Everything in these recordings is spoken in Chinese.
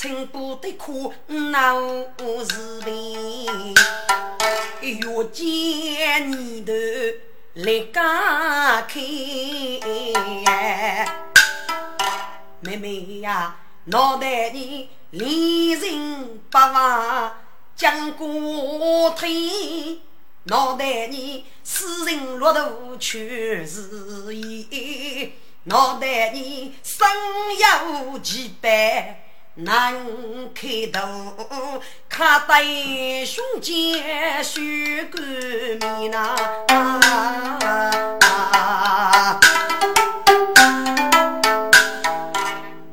请不得苦恼是病，遇见你的来家开，妹妹呀，脑袋里连人八万讲过天。脑袋里死人落肚全是烟，脑袋里生有几百难开头，卡在胸前血干面呐。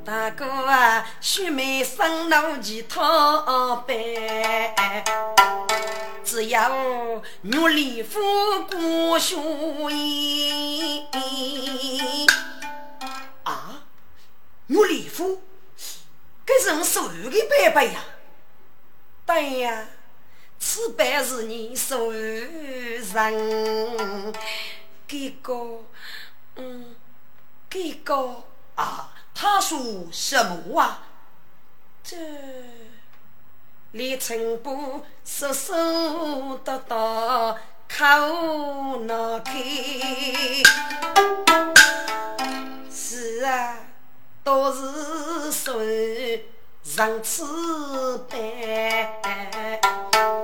大哥啊，须眉生怒几套白。只要玉里夫过血衣啊！玉里夫，是我手的白白呀！对呀，此白是你手人，这个，嗯，这个啊，他说什么啊？这。李成波瑟瑟得得口难开，是啊，都是说上次班，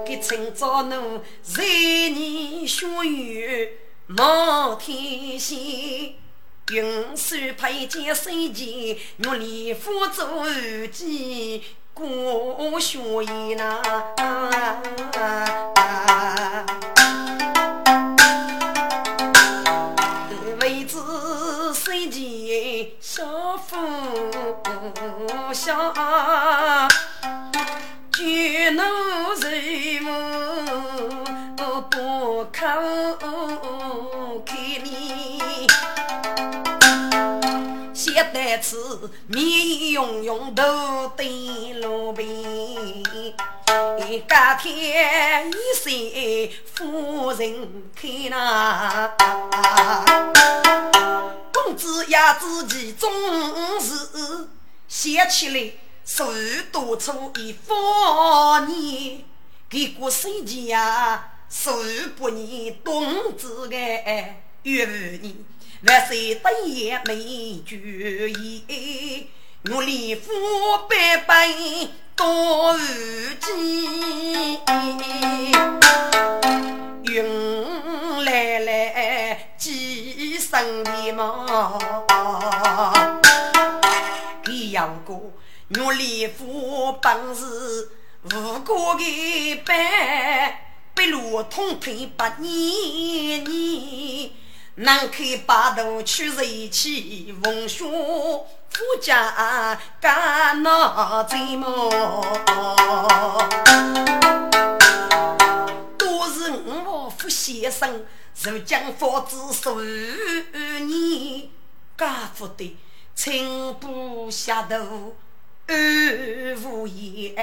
给趁早奴在你学院冒天星，云水配件水钱，我连夫做鸡。过雪衣呐，想，举怒人物不口开你。带次面涌涌头戴罗宾，家天一岁夫人开那，公子呀自己总是想起来手多出一方年，给过生前呀手不年冬子个月年。万岁大爷没主意，我立夫百般多如计。云来来几声的嘛，你要个我立夫本事无过的般，不如通天八年年。南开八渡去瑞气，风雪富家干那贼么？都是我父先生，如将佛子数年，家父的青布下头暗。无言，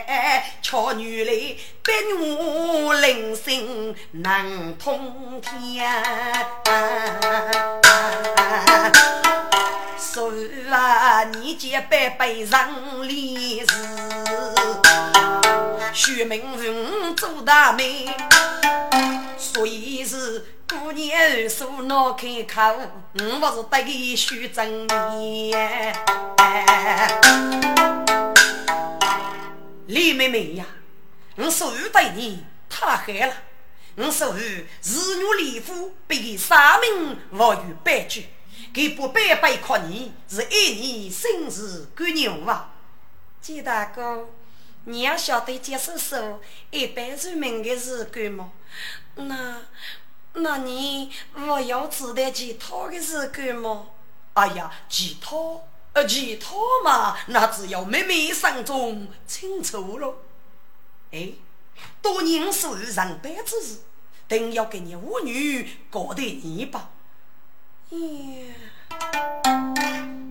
巧女来，百我灵心能通天。说啊，你结百辈人立事，许名人做大媒，所以是过年二叔闹开口，我不是得意许正面。李妹妹呀，我属于对你太狠了。我属于日女离夫，被三名我与悲剧，给不白白夸你是爱你生日干娘啊！季大哥，你要晓得接受说一般人民的是干吗？那那你我要知道其他的事干吗？哎呀，其他呃。其他嘛，那只要妹妹心中清楚了。哎，多年属于上班之事，定要给你妇女搞得你吧。呀，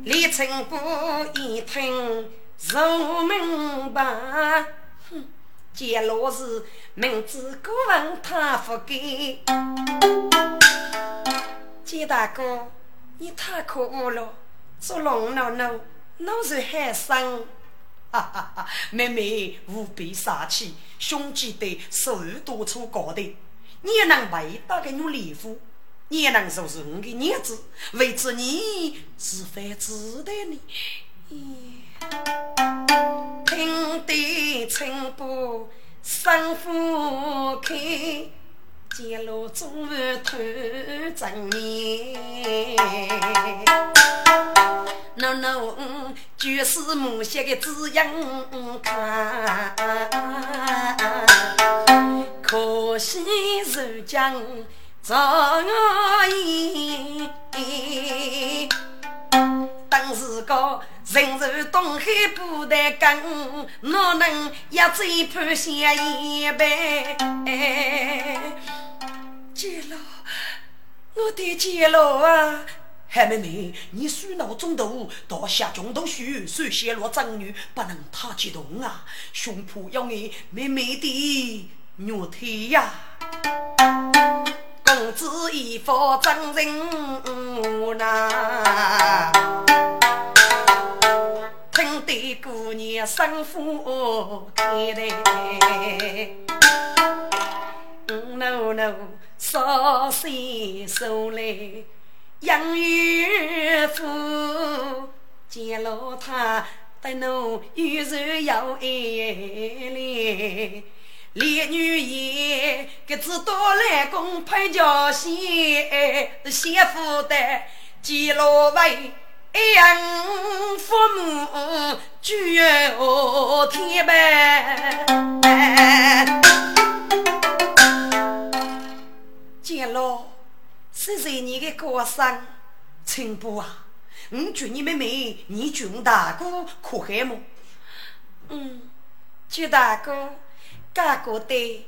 李成姑一听，如明白，哼，见老师明知故问他不给。见大哥，你太可恶了，做龙闹闹，闹是害生。哈哈哈！妹妹无比杀气，胸肌的手多处高的，你也能为大给我礼服，你也能收拾我的娘子，为此你是非值得你。听得青布生花开，见路中日头正面。那那我就是母亲的滋养看，可惜如今早已。当时个人如东海不得更，哪能一嘴判下一杯？姐老，我的姐老啊！海妹妹，你属脑中毒，倒下中毒虚，所泄露长女，不能太激动啊！胸脯要你美美的肉体呀！公子一副真人呐，听得姑娘生父开来，no no，少些手来。杨玉夫见了他，对侬有柔有爱嘞。烈女也，个只多来公配叫仙，先夫的见老为养父母，举天门，见老。是谁你的歌声，青布啊！我祝你妹妹，你祝我大哥可海么？嗯，祝大哥，家过的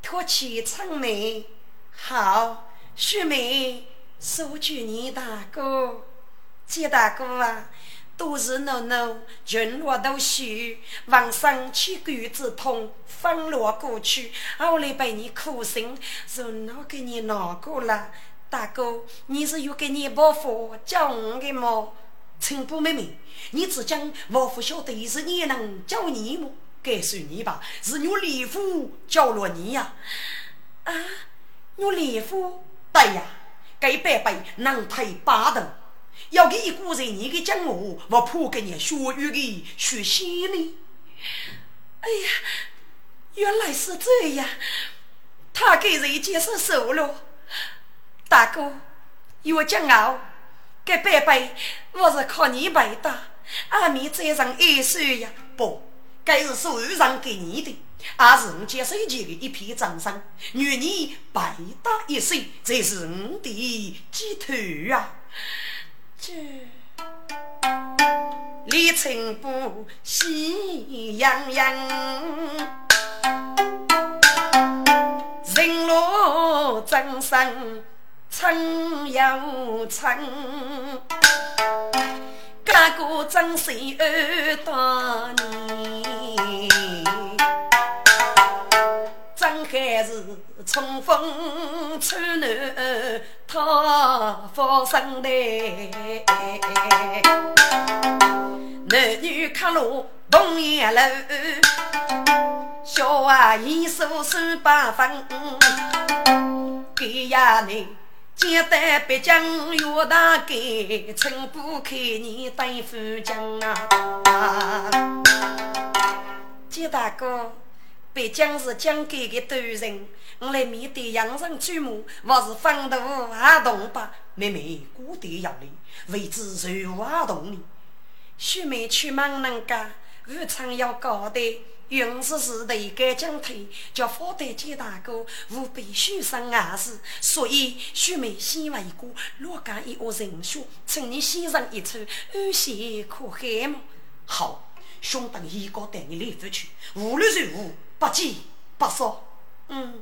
托起春梅好，雪梅送祝你大哥，祝大哥啊！都是闹闹，人我都虚，往生去骨之痛，风落过去，后来被你苦心，人我给你闹过了。大哥，你是有给你伯父教我的吗？陈布妹妹，你只讲伯父晓得是你能教你么？该算你吧，是我李父教了你呀。啊，我李父对呀，该伯伯能推八头，要给一个人你给讲我，我怕给你学语的学习呢。哎呀，原来是这样，他给人接受手了。大哥，有骄傲，这伯伯我是靠你背的，阿弥再上一岁呀！不，该是手上给你的，也是我接受前的一片掌声。愿你白搭一生，这是我的寄托啊！这李成波喜洋洋，人落真生。春又春，家过真是二大年，是冲锋穿南讨福生的，男女客路同一路，小娃一手三八分，给呀你。简单别讲，岳大给从不开你对付讲啊！简大哥，别讲是讲给的对人，我来面对洋人举目，我是风度阿动吧？妹妹孤单要你，为之受阿动你。须眉出门能干，日常要高的。云是是的该将退，叫发代见大哥，务必许生儿子，所以许妹先为过，若干一窝人选，请你先生一出，安息可海吗？好，兄等一个带你来回去，无论如何不急不少。嗯，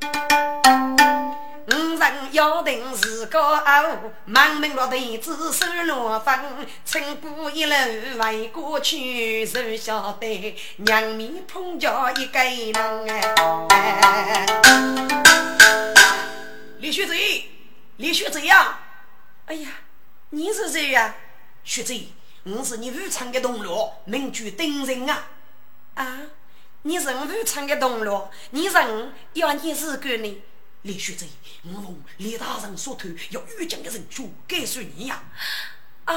五人要定是个傲，满门落地子手落风，春步一路为过去，谁晓得娘面碰着一个人哎。李学贼，李学贼呀！哎呀，你是谁呀？学贼，我是你武昌的同僚，名居丁人啊！啊，你是武昌的同僚，你人要你是个呢？李学贼，我奉李大人所托，要御将的人选，该算你呀！啊，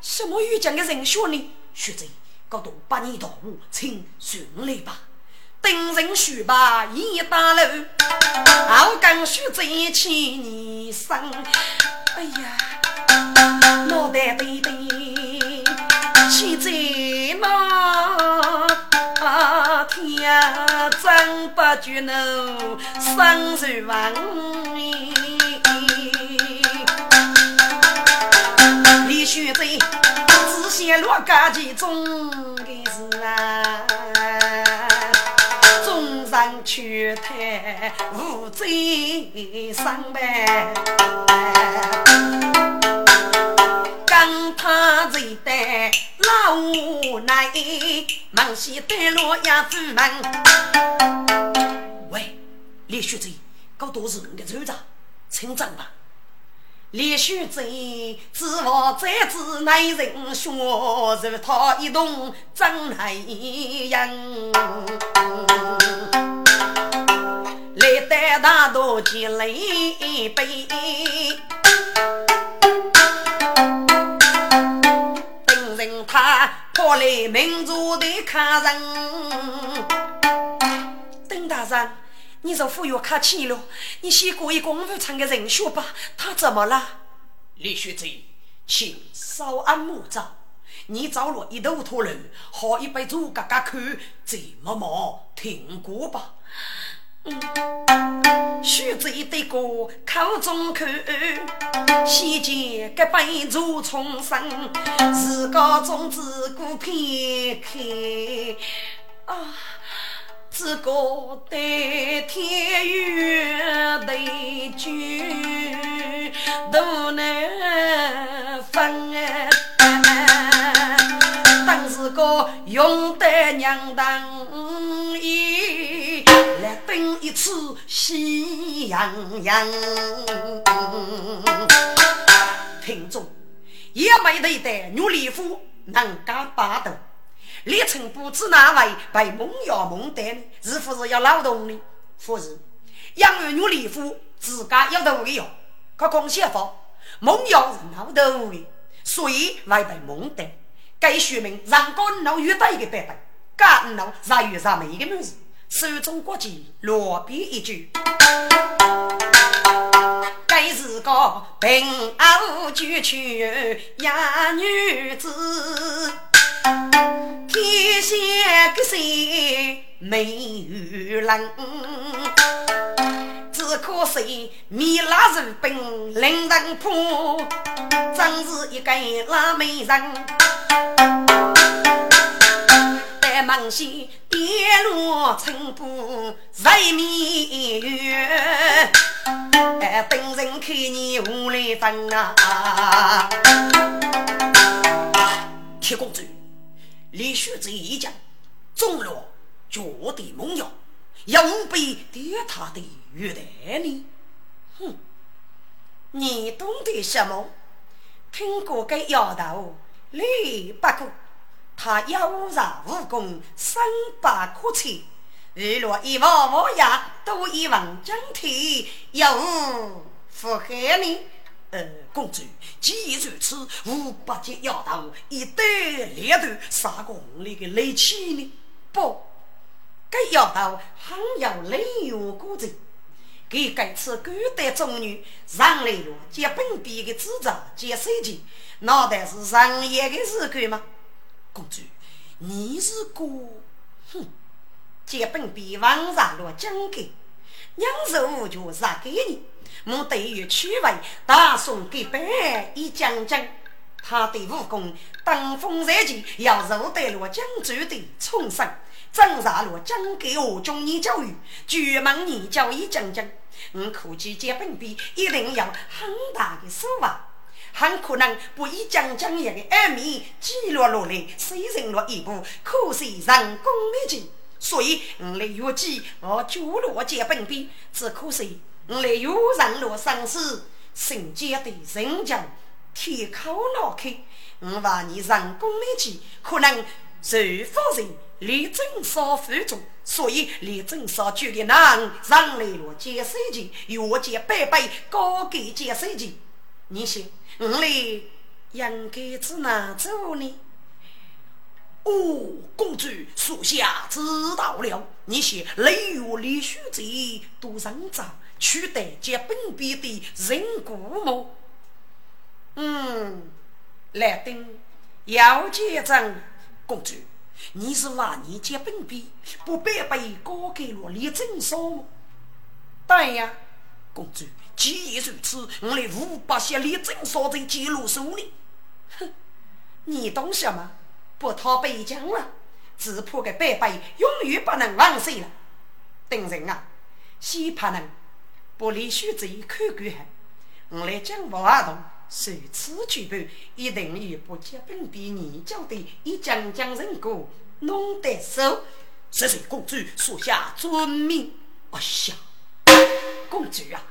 什么御将的人选呢？学贼，搞到把你到我，请顺来吧。等人书吧，一大楼，好刚学贼气你生。哎呀，脑袋对对，真不觉怒，生如王。李学贼，只写落家其中的事啊。上去台无罪上班，刚他这代无奈，忙西带路呀出门。喂，李学贼，搞多是你的组长，请长吧。李学贼指望在子内人学，如他一动真来人。来得大刀进来背，人他跑来民族的客人。邓大人，你这服药客气了，你先过一公务场的人选吧。他怎么了？李学贼，请稍安勿躁。你找了一头驼驴，喝一杯酒，嘎嘎看，再默默听过吧。须知一对歌口中口，先见个杯如重生，自个种子孤片开啊，自个对天缘对酒都难分，当时个用得娘当意。来等一次喜洋洋，听众也没得的女礼服能干八斗，李成不知哪位被蒙要蒙得呢？是不是要劳动呢？不是，养儿女礼服自家要动的哟。可讲写法，蒙要是劳动的，所以会被蒙得。该说明让官老遇到一个版本，干老让遇上每一个女子。手中国旗落笔一句，该是个平傲举曲呀女子，天下个谁没有人？只可惜米拉日本领人破，真是一个拉美人。梦西跌落尘土人面月，等人看你无来分啊！铁公子，李学这一讲，中了绝对猛药，要五百跌他的月台呢。哼，你懂得什么？听过个丫头，李不过。他有啥武功，身不可测。日落一望模样，多一望江天，有无福害呢？呃，公主，既如此，五百斤丫头一对两对，杀过我的雷气呢？不，该丫头很有雷勇过人。给该次古代中女上来了，接本地的执照，接手机，脑袋是上夜的时间吗？公主，你是个哼，这本比王上落讲给，娘手就杀给你。我对于区位大宋给白一讲讲，他的武功登峰造极，要入得了江州的重生，真杀了讲给我中年教育，绝门你教一讲讲。我估计接本币一定要很大的手啊，很可能不以将将一个二米记录落来，生成了一部可惜人工的机。所以我来约计，我就落接本币，只可惜我来约人落生死，圣洁的人将铁口脑开，我话你人工的机可能受否人力争少负重，所以力争少举的难，让来了接手机，越接百倍高给接手机。你想，我来应该怎哪做呢？哦，公主，属下知道了。你写雷雨李书记都上早，取得接本笔的人骨么？嗯，来登要结账，公主。你是话你接本笔，不白被高给了李正少吗？对呀，公主。既然如此，我来五百些李正少在记录手里。哼，你懂什么？不讨北疆了，只怕个北北永远不能忘谁了。等人啊，先怕人不离须知看管好。我来讲话动。受此举报，一定与不接本地年教的一将将人过弄得手。谢谢公主，属下遵命。哎呀，公主啊，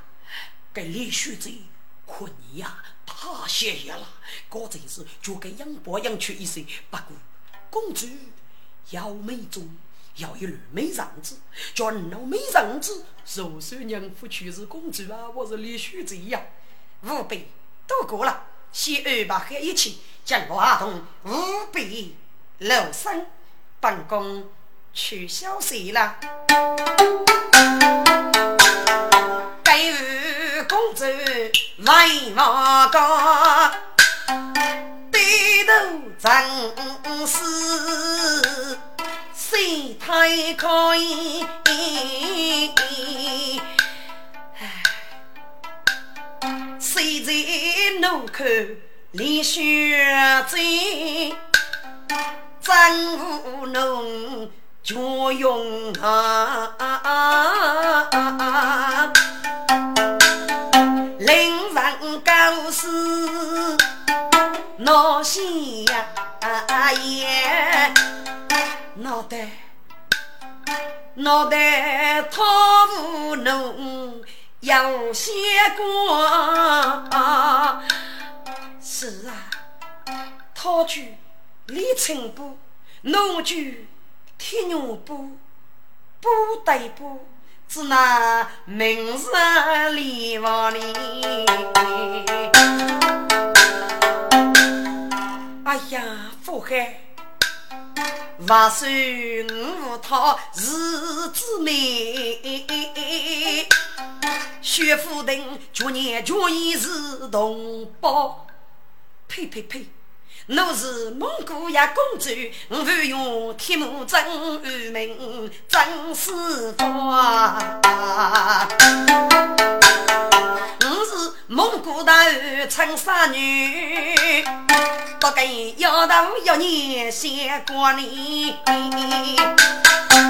给李书记困呀，太谢谢了。这真是就给杨伯养去一些。不过，公主要美中，要有二美样子，叫老美样子。若是娘夫去是公主啊，我是李书记呀，五百。都过了，先安排和一起将我阿童五百留声，本宫去消息了。来马高，低头正是心太开。谁在路口立雪阵？真无能就用啊！令人高思闹心呀！脑袋脑袋套无能。有些光，是啊，陶具李成布，农具铁牛布，布对布，只那明日里房里。哎呀，福海，万岁五套日子美。薛府亭，去年决意是同胞。呸呸呸！我是蒙古呀公主，我不用铁木真名真四方。我是蒙古大长沙女，不跟丫头一年先过年。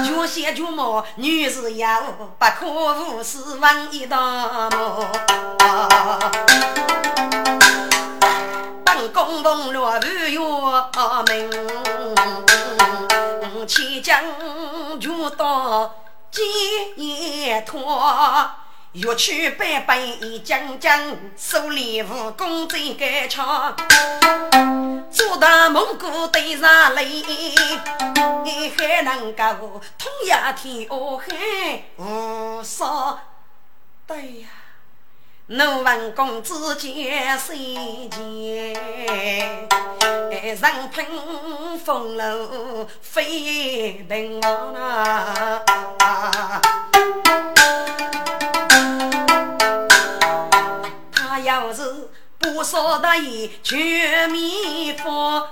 绝贤绝貌，女士要不可无视，问一道么？本宫奉了御约命，千将就到解脱。欲去百倍将将，手里武功最该强。做大蒙古对上来，还能够通呀天哦嘿无少。对呀，怒问公子见谁见？人喷风楼飞平王啊！他要是不说得意，全面放。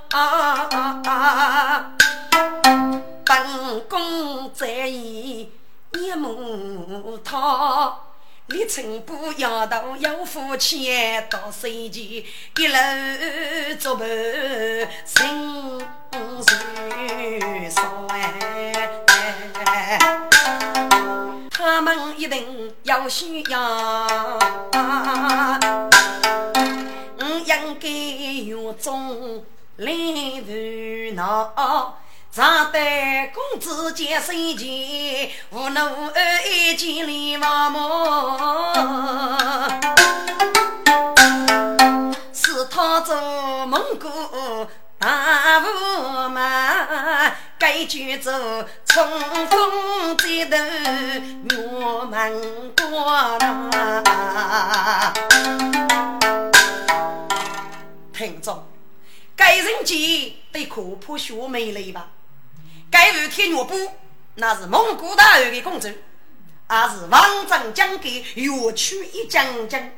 本宫在意一木桃，李成不要到有福气，到谁家一路作伴，心如烧哎。他们一定要需要，我应该有种来烦恼。常得公子见生前，无怒而一见连忙忙。是他做蒙古大驸马，该举走冲锋在头我门关呐。听众，该人见得可怕学美丽吧？该日天月布，那是蒙古大汗的公主，也是王正将给岳曲一将军，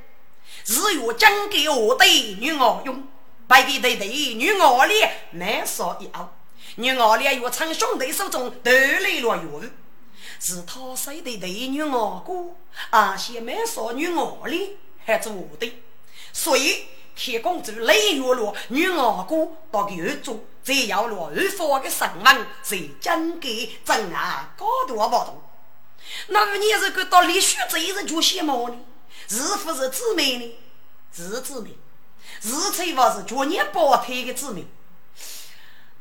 是岳将给我的女儿用，白给对对女儿里难少一傲，女儿里岳长兄弟手中得来了岳是他生的对女儿哥，啊些蛮少女儿里还做的，所以。铁公主雷月落，女儿哥到狱中，再要落二房的神门，在将给镇啊高度不同。那你是个到李旭这一日就羡慕呢？是不是姊妹呢？是姊妹，是才不是绝年胞胎的姊妹。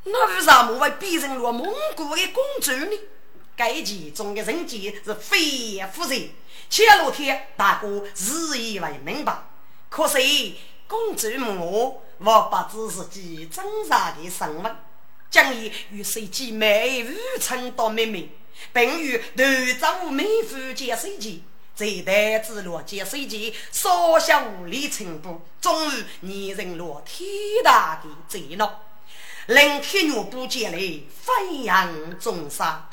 那为啥么会变成了蒙古的公主呢？该其中的人杰是非也夫人，前两天大哥自以为明白，可是。公主母，我不知自己真实的身份，将以与谁姐妹无称到妹妹，并与头丈妹夫结水结，在台子落结水结，少小无理程度，终于拟人落天大的罪恼，令天女不见来飞扬中杀，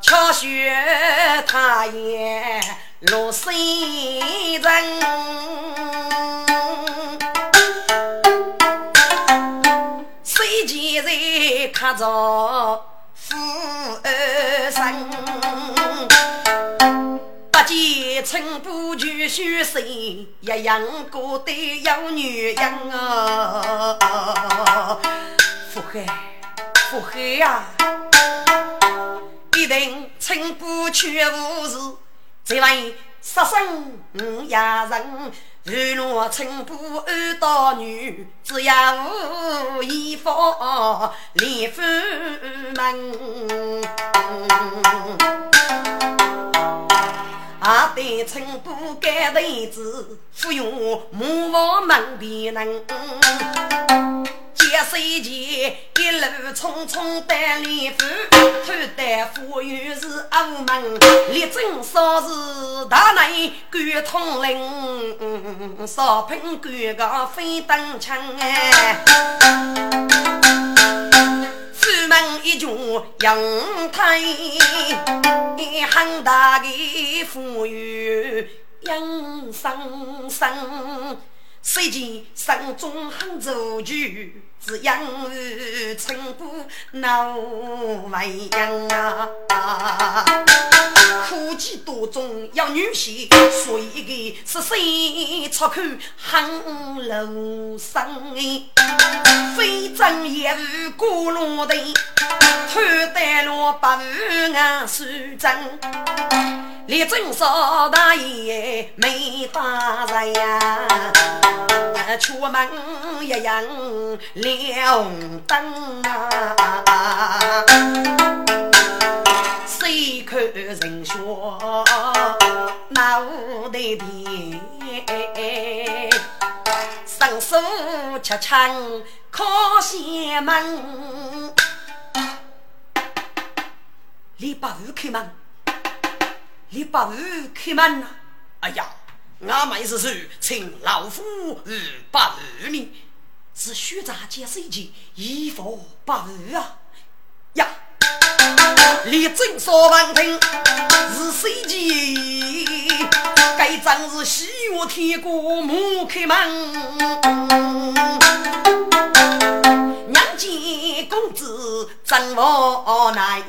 巧学他也。落水人，水前在看着富二生，不见春不举须水，一样过得有女人啊！富海，富海呀，一定春不却无事。这位杀生五呀人，日落春布二道女，只要衣服连夫门。阿对春布盖被子，服用母王门边人。一岁前，一路匆匆带连夫，偷带富裕是阿门，力争少是大内管统领，少品管个非等枪哎。出门一脚扬太，很大的富裕养生生。谁见山中很走句，只养儿成不闹为养啊！苦计多中要女婿，所以个是谁出口很楼生非正也无过路的，偷得了百万数真。李正少大爷没打人呀，出门一样亮灯啊，谁看人说脑袋低，伸手吃枪靠前门，李八五开门。你把门开门呐！哎呀，俺们是请老夫与把门呢，是虚杂解释一件衣服把门啊呀！你正说闻听是谁家？该真是西岳天国母开门。娘见公子真无奈，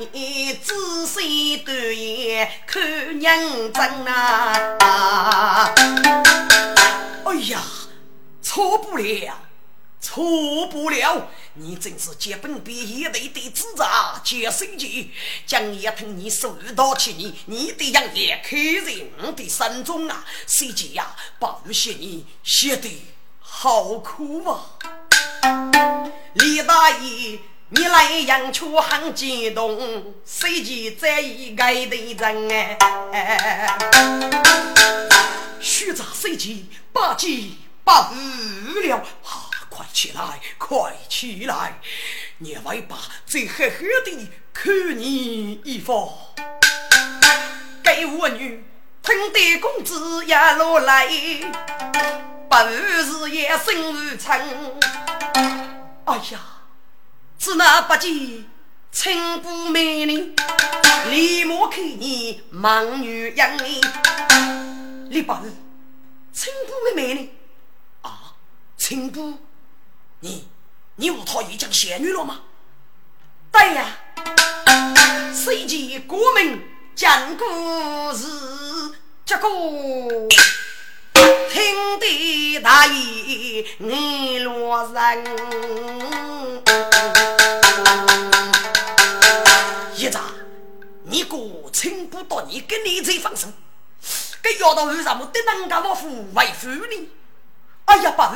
仔细端严看认真啊！哎呀，错不了，错不了！你真是结本比一对的智障，结生计，将也听你手到起你，你的样也刻在我的心中啊！谁知呀，把写你写的好苦啊！李大爷，你来阳秋很激动，谁知这一个的人哎，虚杂谁知八戒不了。快起来，快起来！你外爸在狠狠地看你一番。给我女听得公子也落来，不是也生如春。哎呀，只那不见青布美丽，立马看你忙女养你。你不是青布的美丽啊？青布。你，你无讨已经仙女了吗？对呀，谁见国门讲故事，结果听得大爷你落人。一长，你哥请不到你跟你这放手，这丫头为什么对人家老夫为夫呢？哎呀，爸！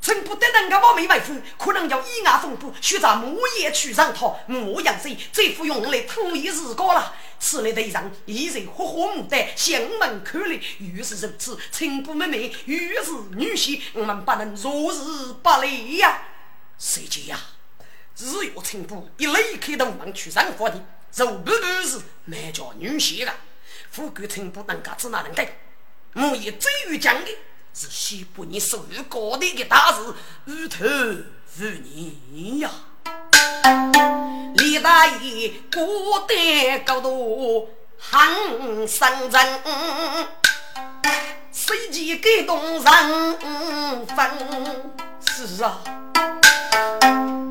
真不得人家我没为夫，可能要以牙缝补，需在木叶去上套，木养水，这副用来土一日过了。此类对上一人活活牡丹，相门看来越是如此，青布妹妹越是女婿，我们不能坐视不理呀。谁知呀？只有青布一离开东门去上火的，就不是那叫女婿了。富贵青布能干子哪能干？我也最于讲的。是西部你属于高地的大事，无头如年呀！李大爷孤单高度很深沉，随即给动人分。是啊，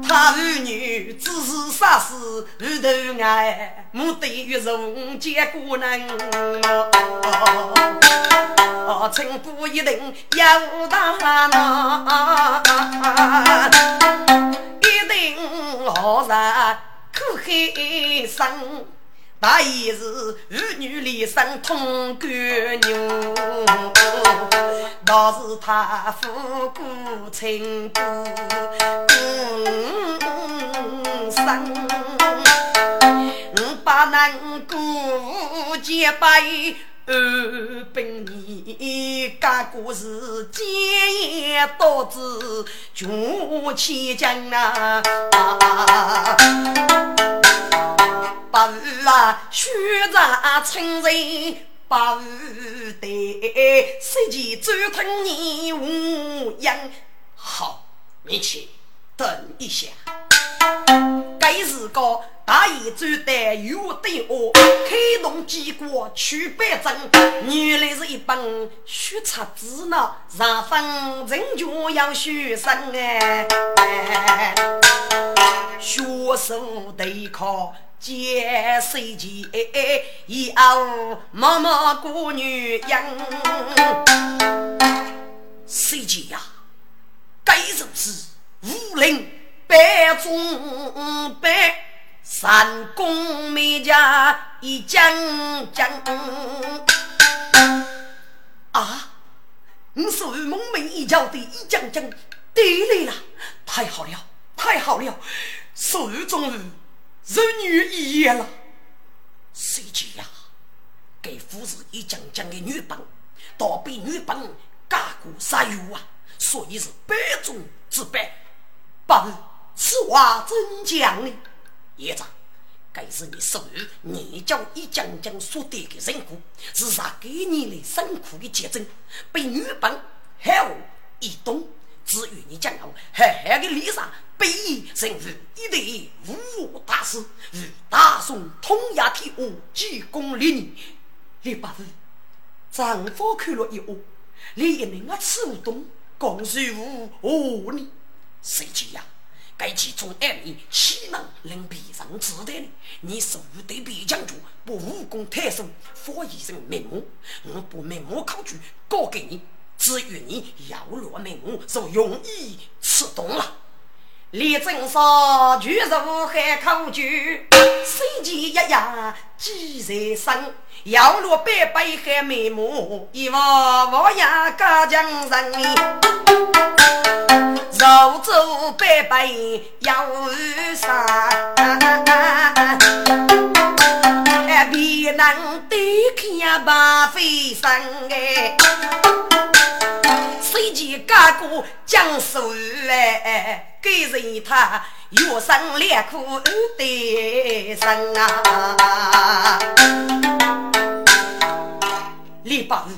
他儿女只是杀死日头爱，目的于荣结果能。青布一定要大闹，一定好人苦海生。大意是儿女连生同甘牛，倒是他夫过青布生，把能过结拜。二本年，干故事奸言导致穷千金啊！八啊，学长称人八对，谁见周通你无恙？好，你去等一下。该是个大爷走得有对恶，开动机关去百针，原来是一本学册子呢。上分人就要学生哎，学生得考接手机，以后妈妈过女养。谁姐呀？该如是无令。百中百，三公灭家一将将。啊！你属于蒙面一角的一将将得来了，太好了，太好了！属于终于人女一言了。谁知呀？给夫子一将将的女本，倒被女本加过杀油啊！所以是百中之百，不。此话怎讲呢？爷长，该是你属于你叫一将将所得的人苦，是啥给你的辛苦的结晶，被女本害我一动。至于你将要狠狠的历上，被以成为一代武武大师，与大宋通亚天下几公里你，你不是丈夫看了一眼，连人啊吃不懂，更是无何呢？谁知呀？该其中二名岂能令别人知道呢？你手对别将军不武功太深，发一身面目，我不面目考据，告给你。至于你要落面目，就容易吃懂了。李正少举入海口酒，手前一样几在身，摇落百杯海眉目，一望无牙家将人，肉粥百杯要上，别能对看白飞生哎。谁见家哥将手来，给人他月生两苦的生啊！李八日，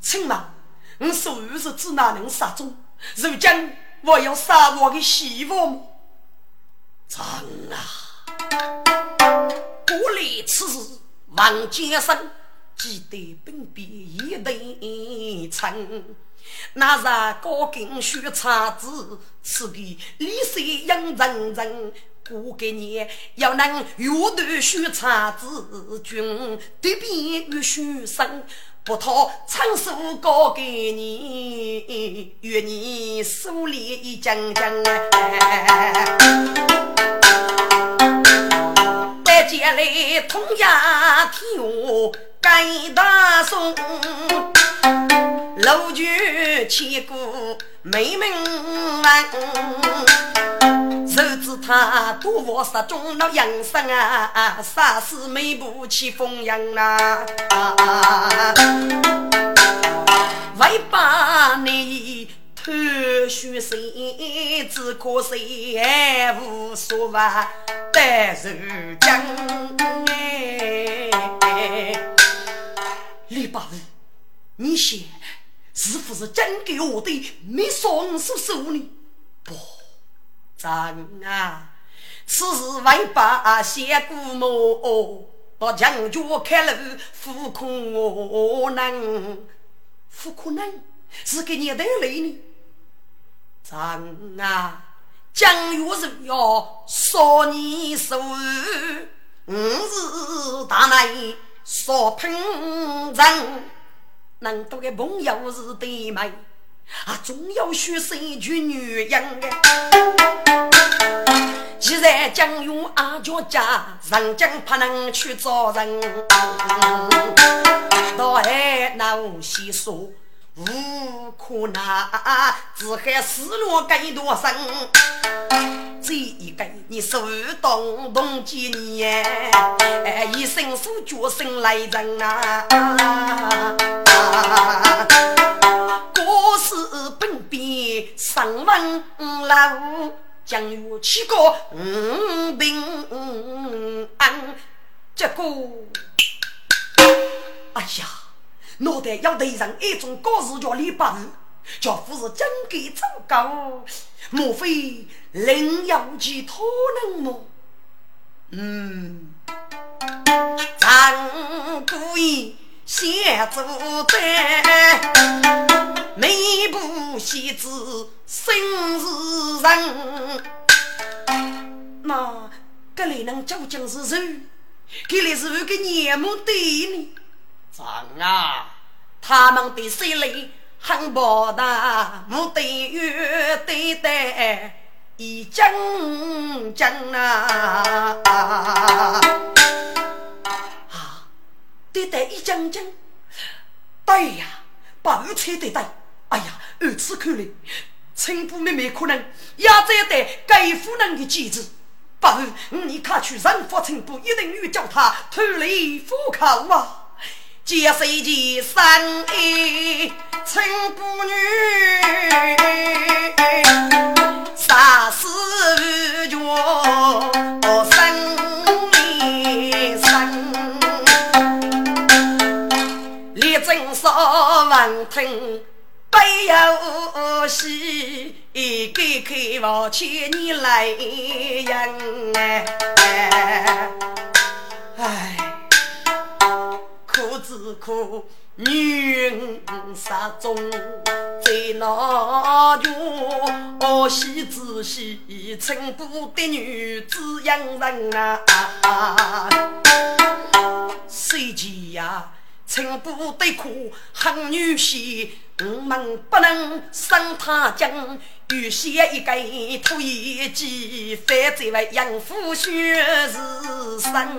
亲妈，我手是指哪能杀中？如今我要杀我的媳妇长啊！不离此事，王坚生记得兵变一对称。那是高根须叉子，赐给李水养人人。过个年要能月断须叉子，君对边玉须生，不讨长寿高给你，与你手里一将将。再见来同呀天盖大松。老君千古美名闻，谁知他多佛杀中了养生啊，杀死美不起风扬啊！为把你偷血谁，只可惜无所谓得受将哎！李八位，你先。是不是真给我的没双手手呢？不，真啊！此事为把先姑母到将军开路，不可能，不可能是给你带来呢。真啊！将军是要杀你手，五日大内少喷人。能多的朋友是对门，啊，总要学生娶女人既然将用阿娇家，人将怕能去找人，到海南西说。无可拿，只害失落更多生。这一个你手动动几年，一生手脚生来人啊！国事本变上文老，将有七个五平安。这个，哎呀！脑袋要对上一种高事叫李八日，叫夫是真给真高，莫非另有其他人么？嗯，张故意先做的，每部戏子生是人。那这里能究竟是谁？这里是个年母对呢？长啊，他们的心里很博大，我对于对待一将将啊，啊，对待一真真，对呀，把二车对待，哎呀，如此看来，陈姑妹妹可能也在对该夫人的机子，不你看去人发陈部，一定要叫他脱离虎口啊！借谁结三爱陈姑女，杀死绝生离生，立正少闻听悲有喜，改开王千年来人哎，哎。只可女人杀中，在那院儿媳仔细，称不的女子养人啊！谁知呀，称不得苦，恨女婿，我们不能生他将，欲写一根土一记，反在为养父血是生。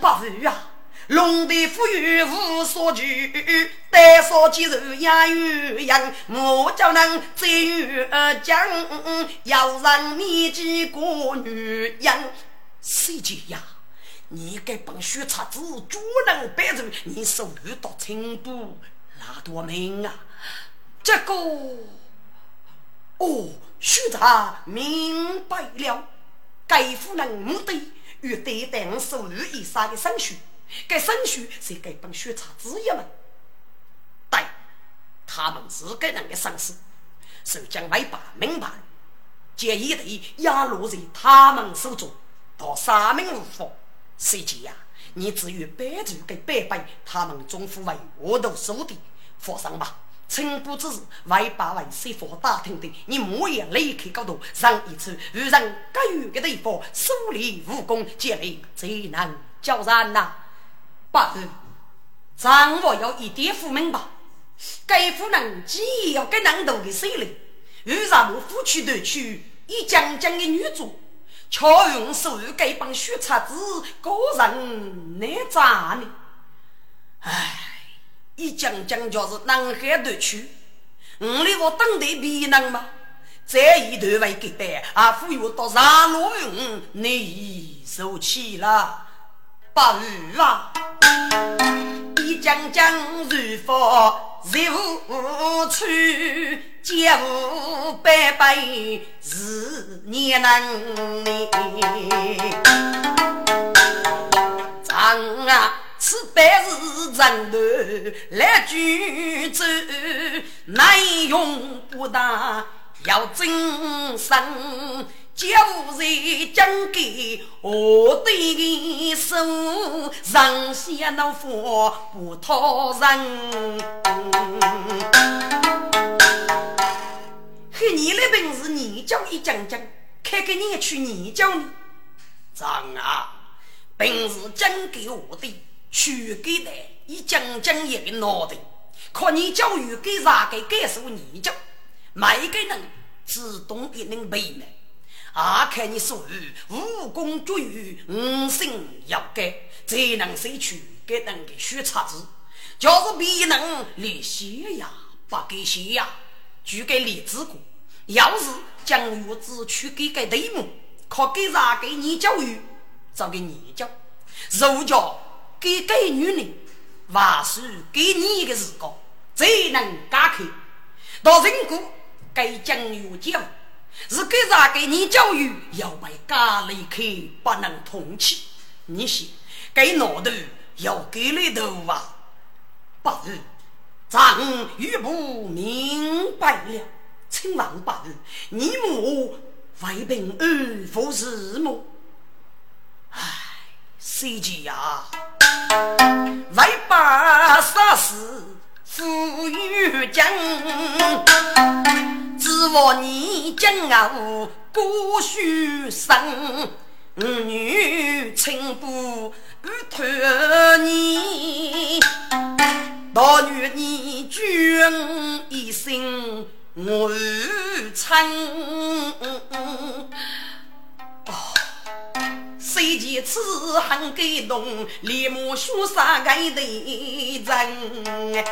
不如啊，龙的富裕无所求，单说肌肉养鱼养，我叫能在鱼江，要让你几个女养。谁姐呀？你该帮血叉子主能摆人，你手遇到成都那多命啊！这个哦，学长明白了，该夫人目的与对待我手遇以上的生序，该生序是该帮血叉子一们，对，他们是该人的上司，受将外把明白，建议的压落在他们手中，到三名无法。谁知呀？你只有白族给白白，他们总府为我都收的，放心吧。臣不知外八万谁佛打听的，你莫言离开高度，上一次遇人该有的地方，手里武功建立，最难叫人呐。不，掌握要一点富明吧。该夫人既要给难度的势力，遇上我夫妻夺取一将将的女主。巧用手给帮血叉子，个人难咋呢？唉，一讲讲就是南海地区，我里我当地比能吗？这一段为给带，啊，富裕到上路用，你受气了，不如啊！一讲讲如佛如去。家务百百是年能呢，长啊，此百是人头来举走，难用不大要谨慎。家务在讲给我对手，上下恼火不讨人。看你的本事，你教一讲讲，看给你去你教你。张啊，本事讲给我的，去给的，一讲讲一个脑袋。看你教育给啥个感受，你教，每个人自动也能背呢。啊，看你属于武功绝艺，五行要改，才能谁去给人给学叉子。就是别人立写呀，不给写呀。举个例子过，要是将我子去给个对目，可给啥给你教育，找给你教。如果给给女人，还是给你一个时光，最能解开。到人过给将育教，是给啥给你教育，要被家离开，不能通气。你想，给脑袋要给里头啊，不是。张玉不明白了，请问白日，你母为病而服什么？唉，谁知呀？为把杀死富裕将，指望你将我不许生，女情不托你。大女你。君一生我称，哦，谁见此很感动，立马说杀该的人。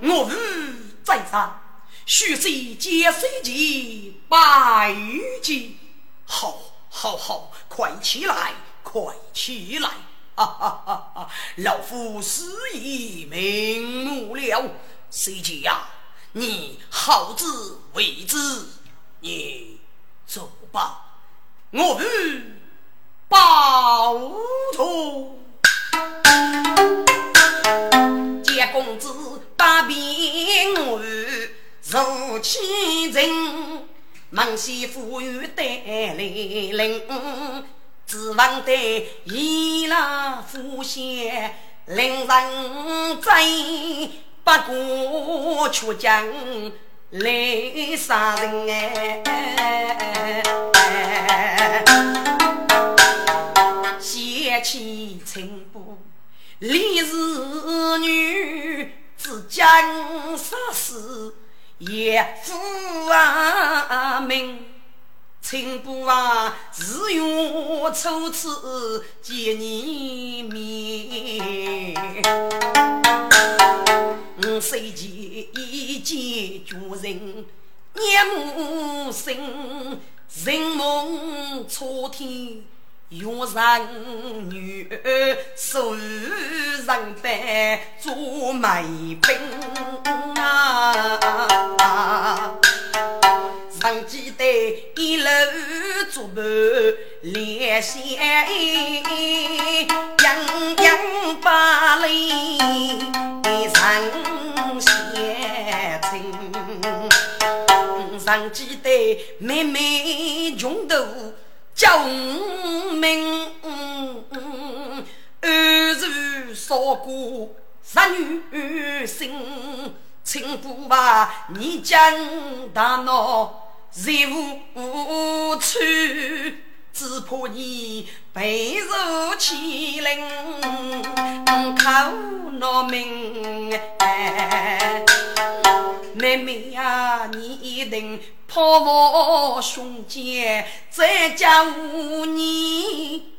我日在上，须谁接谁接百计？好，好，好，快起来，快起来！哈哈哈！哈老夫死已瞑目了，谁知呀？你好自为之，你走吧，我与报仇。见公子把兵我如其人，孟西夫与带来领。指望得一老夫先令人在，不过却将来杀人哎！贤妻成不立儿女，只将杀死也父啊命。青布袜，自用初次见你面。五岁前已见家人娘母生，人梦初天，月上女儿手，人白做媒啊啊。上记得一楼竹板连线，洋洋把里上线情。上记得妹妹穷途叫名，儿子少过十女心，请不把你将大闹。任无处，只怕你备受欺凌，苦难命。妹妹呀，你一定怕我兄姐再叫你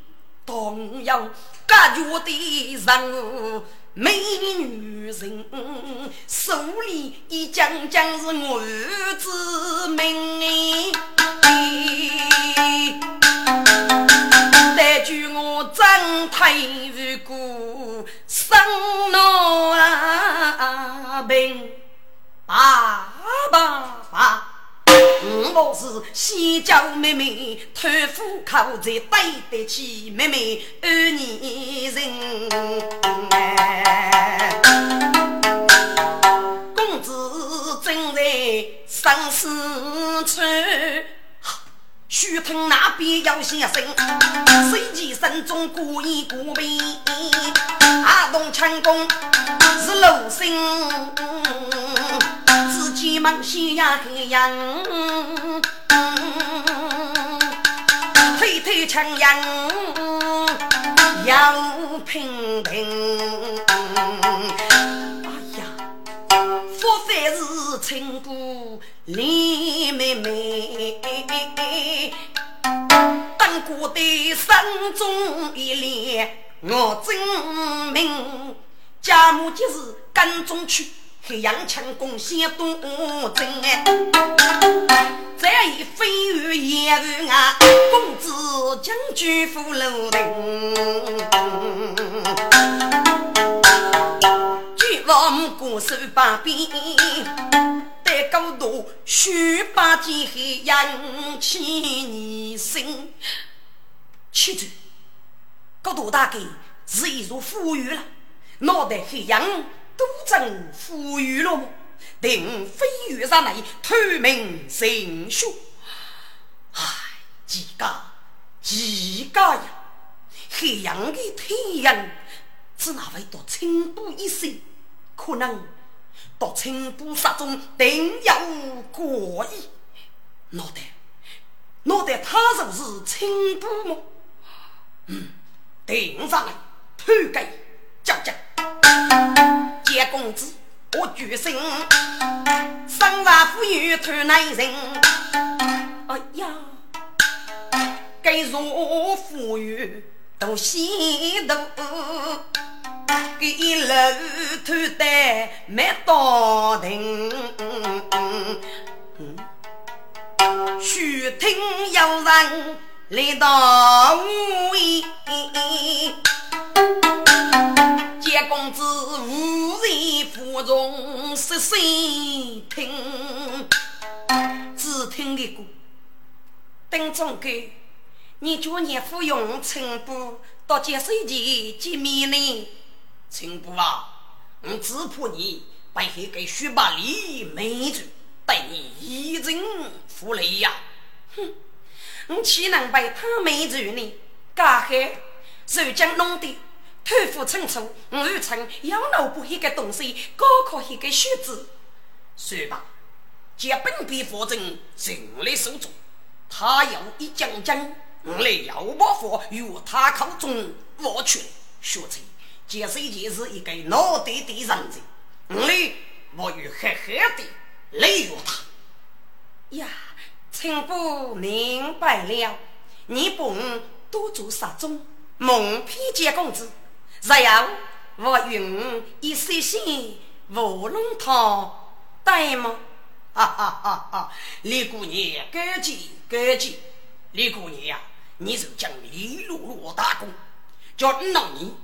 动摇家族的人。美女人，手里一将将是我子命，但句我真太无辜，生老病，爸爸爸。我是西郊妹妹，托付靠在对得起妹妹二年人。公子正在生死处。须听那边有先生，随即身中故意过病，阿东成功是鲁生，自己忙西呀黑呀，推推枪呀要平平。哎呀莫凡是亲姑李妹妹？当过的山中一列，我证明家母就是跟中去，黑阳枪弓先多真。这一飞鱼也如啊，公子将军府楼顶。望过手把边，得高度须把剑黑扬起你心。记住，高度大概是一座富裕了，脑袋黑扬都真富裕了么？定飞跃上来，透明神秀。唉，几家几家呀？黑阳的太阳只那位到成都一生。可能到青都杀中定有过意，脑袋脑袋他就是青都么？嗯，定上来偷给叫叫，见公子我决心，生娃富裕偷男人。哎呀，该若富裕都心疼。给楼头的没到停，须听有人来到屋里，见公子无人扶中细细听，只听一个邓总哥，你叫你夫用成布到接水前见面呢？青布啊，我只怕你背后给薛八里美子对你一阵负累呀！哼，我岂能被他美子呢？干黑如今弄得头发清楚，我曾要脑不一个东西，高考一个学子。说吧，借本笔佛证，尽力守住。他要一将将，我来要把佛与他口中挖出来，学成。这是一件是一个脑袋的人子，我嘞我有黑黑的累了他。呀，臣不明白了，你不多做啥种蒙骗见公子，然后我允一些心无龙汤带吗？哈哈哈！哈李姑娘，感激感激。李姑娘呀，你就将李露露打工，叫你老你，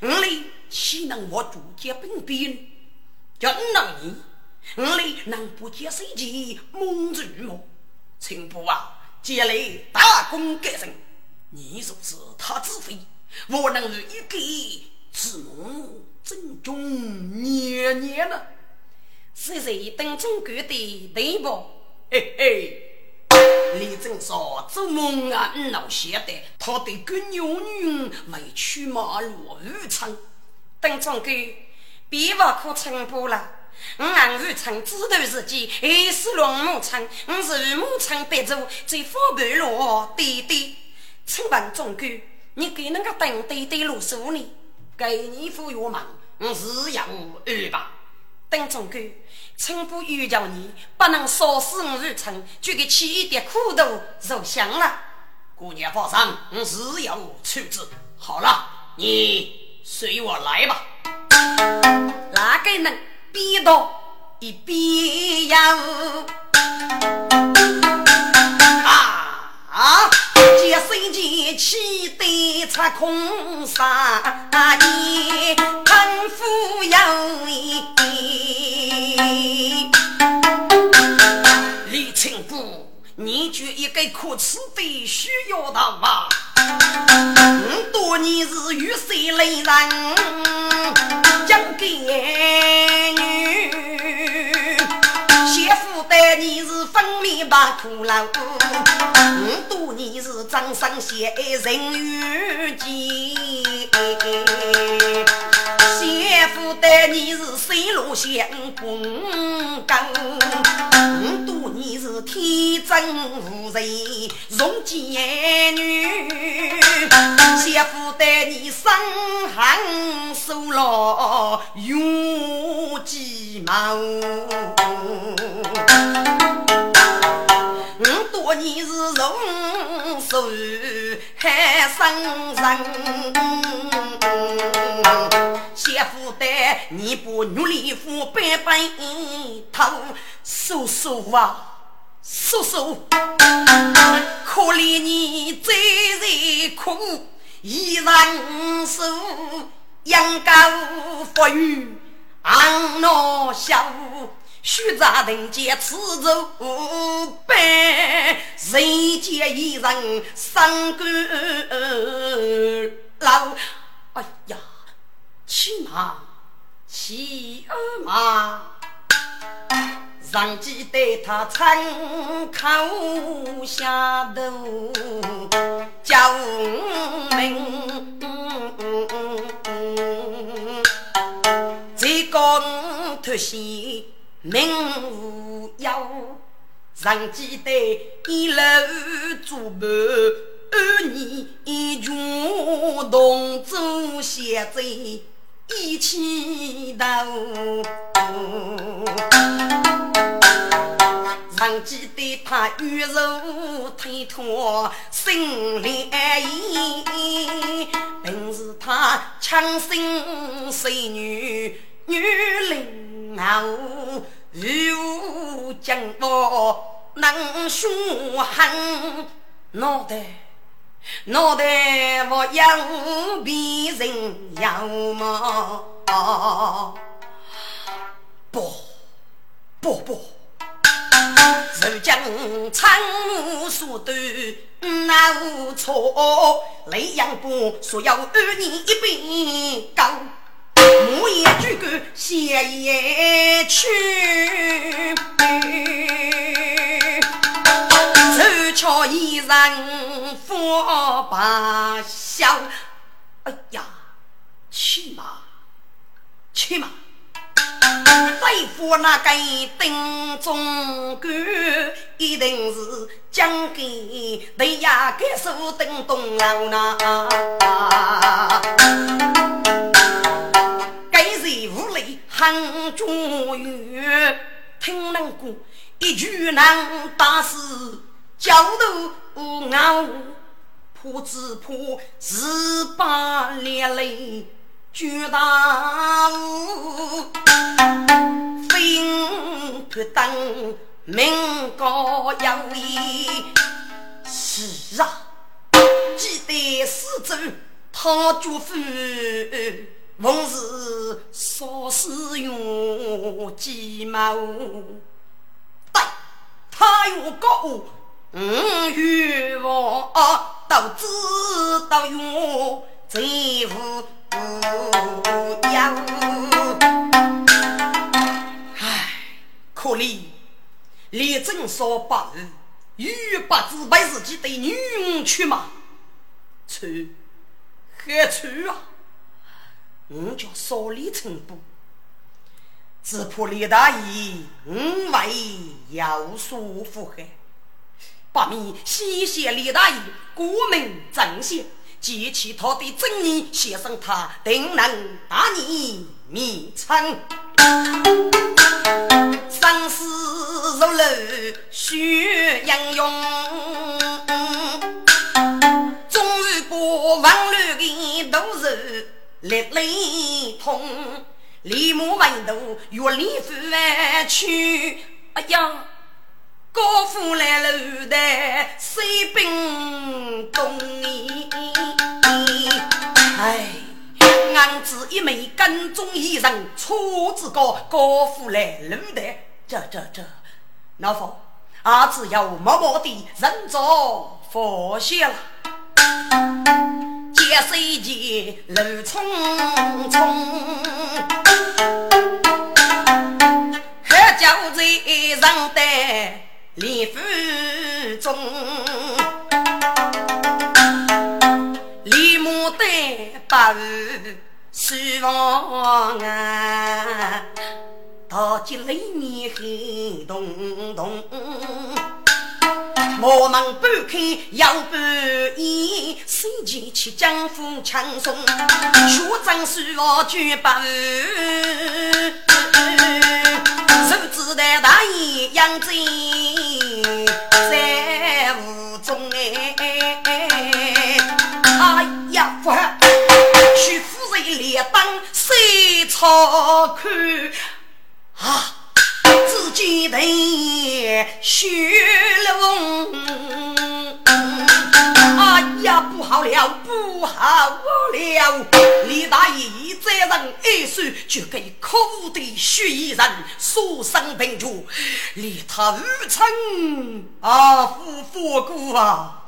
我哩岂能我主接兵兵？叫你让你，我哩能不接谁的蒙住吗？青布啊，接来打工干人，你就是他自费，我能与一个自梦正中年年呢？是谁等中国的对不？嘿嘿。李正说：“做梦啊，老晓得，他的个牛女为去马路日常。邓总哥，别话可称不了。我俺日常知道自己还是龙母仓，我是母仓别走，在方半路弟弟。请问总哥，你给那个邓弟弟录数呢？给你服药忙，我是要二吧。邓总哥。”臣不欲叫你不能烧死我日成，就给起一点苦头受香了。姑娘放心，我自有处置。好了，你随我来吧。哪个能逼到一逼呀？啊啊！接生节气得出空山野，贫富有个可耻的需要的吧？我多年是与谁来人，讲给女。媳妇待你是分明把苦劳，我多年是掌上写人遇见。媳妇待你是水落相公公，我多年是天真无邪容贱女。媳妇待你生寒受劳用计谋。我多年是容手还生人，媳妇的你不努力扶白白头，叔叔啊，叔叔，可怜你在在苦，依然是养家无育，昂老小。须在人见此走白，人见一人伤肝老。哎呀，骑马，骑马，上记得他参口下头叫名，这个特写。名无忧，常记得一楼做伴，二年穷同做写字一起斗。上记得他玉柔推脱心安意，本是他强心碎女女灵后。如将我能凶狠，脑袋脑袋我要比人要么？不不不，如今苍木所断哪无错？雷阳不说要与你一杯高。我也举个写一曲，手敲一人佛把笑。哎呀，去嘛去嘛！对付那个丁中官，一定是将给对呀，给手等东郎呐。给谁无礼喊状元，听能过，一句能打死焦头熬，怕只怕十八连累巨大雾，飞不登名高有义。是啊，记得四周他祝福。逢是少使用计谋，对，他有个我，嗯，欲望都知道用，财富不要。唉，可怜李正说八日，欲不知为自己对女去吗？去，何去啊？我叫少李成都，只怕李大爷五为有所负害，把命谢谢李大爷国门正线，激起他的正义，献上他定能大义灭苍。生死如流血洋涌，终日过万乱的都是。烈雷痛，立马问渡，月里夫万去。哎呀，高夫来了的水兵东哎，俺只一枚跟踪一人，车子高高夫来楼的，这这这，老夫儿子要默默地认着佛谢了。夜水间路匆匆，喝酒在上的连府中，李牡丹把希望啊，大吉来年黑洞洞。我们不开要不依，手前去江湖强送，学长书我举不手指的大雁养在在雾中哎，哎呀夫，徐夫人连当谁操看啊？鸡腿血龙，哎呀，不好了，不好了！李大爷这人一手就给可恶的血衣人所生病除，离他无成啊，夫佛姑啊！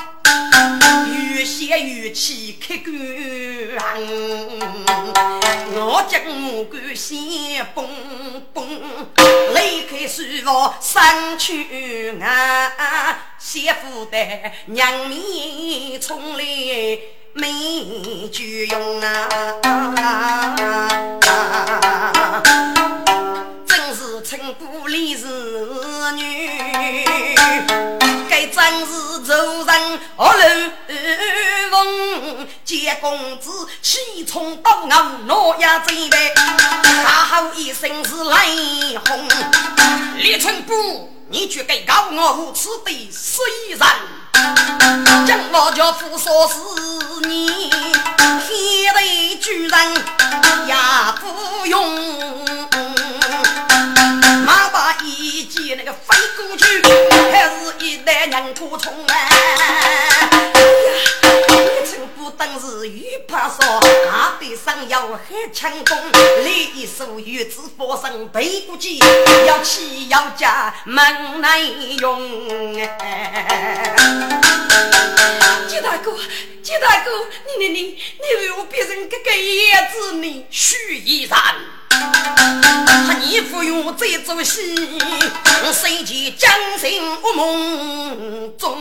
越写越气，开干，我将我干先蹦蹦，离开书房上去啊，媳妇的娘面冲来没酒用啊，真是称不离是女。真是仇人何楼风，见公子气冲刀昂，诺亚贼备，大吼一声是雷轰。李春波，你却敢告我无耻的死人，将我家父说是你，天雷居然也不用。那个飞过去，还是一代人土虫哎！一寸不等是玉怕烧，阿对上要喊强攻，立一手玉子佛身背过去，要气要加门内用哎！金大哥，金大哥，你你你你为我别人哥哥叶子你许一然。你不用这做戏，身前将心恶梦中，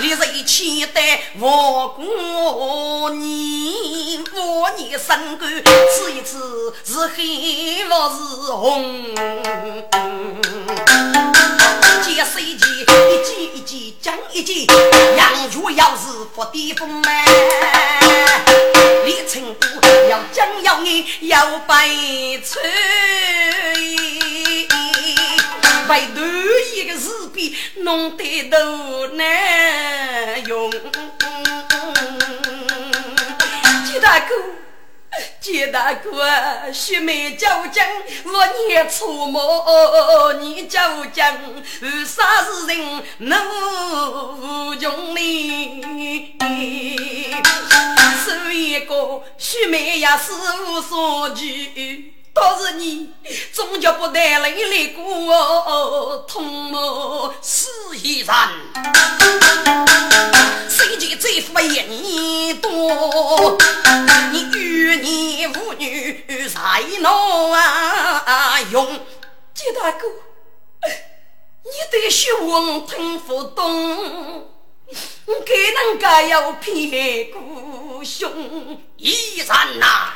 你人期待我过你，我你身干，此一次是黑或是红。接手前一记讲一记，杨主要是不地风嘛。李成都要讲要你要白吹。为头一个日币弄得多难用。金大哥，见大哥，雪梅交将，我年出没，你交江，有啥事人能用你？是一个雪梅呀，事无所惧。倒是你，终究不带泪来过痛么？死一人，谁见这副一年多？你与你妇女在哪用？金大哥，你得学问听不懂，给人家要骗故兄一人呐。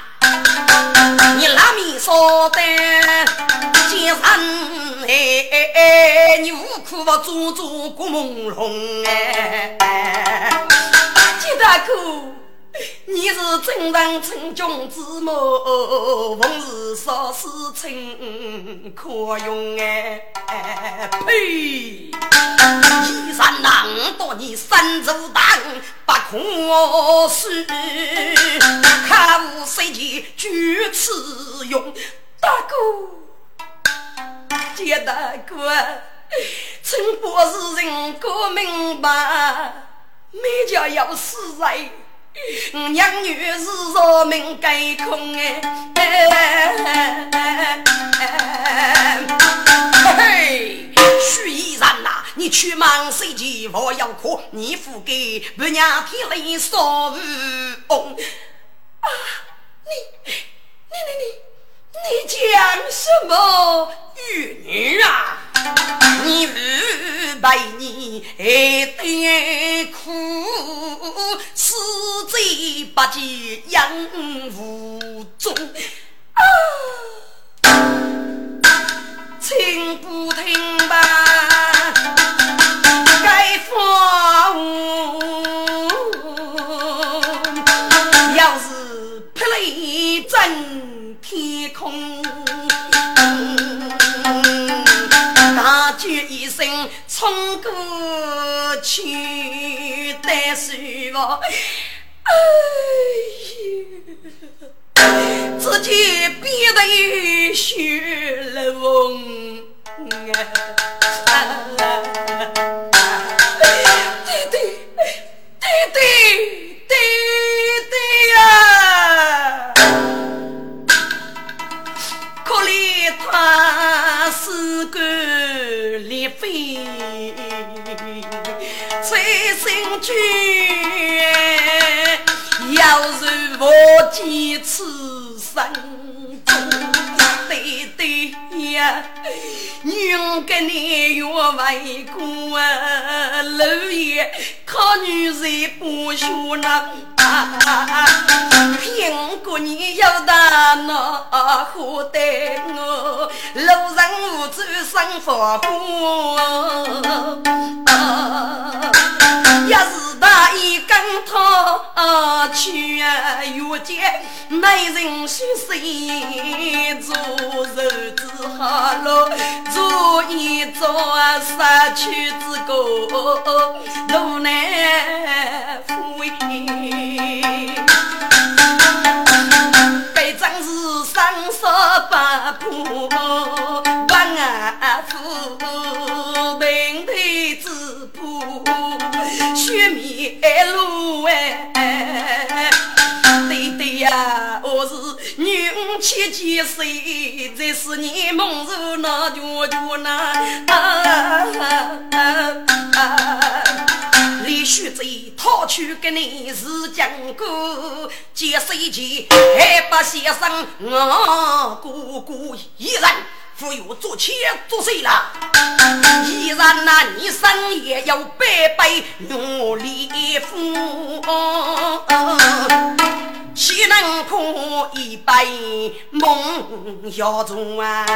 你拉面烧的精神哎哎，你无苦不做做过朦胧哎，金大哥，你是真人称君子么？逢日烧事情可用哎，呸！一山难夺你三足胆，不我是。看谁见举此用，大哥，杰大哥，陈博士人可明白，没家要死人。娘女是说命该空哎，嘿，徐依然呐，你去忙谁急我要哭，你付给不娘天雷烧乌翁啊！你你你你你讲什么语啊？你不白你还得苦，死罪不计养无踪啊！请不听吧，要是劈了一阵天空，大叫一声冲过去，但是我哎呀，自己变成血了翁哎。对对对对呀！可怜他是个。烈飞，催心君，要是我几次生，对对呀，女跟你越为过啊，老爷靠女人不学那，苹果你要大脑，何得我路人无知生发要是他你跟他去月见，没人说谁做日子好了，做一做杀去之过，无奈回。生杀八婆，八夫平头子铺，雪面路哎，对对呀，我是女五七几岁，这是你梦如那绝绝那。须贼逃去跟你是讲过，见谁见还不先生我姑姑一人，不有做妾做谁了？依然那你生也要白白努力付，岂能破一杯梦要中啊？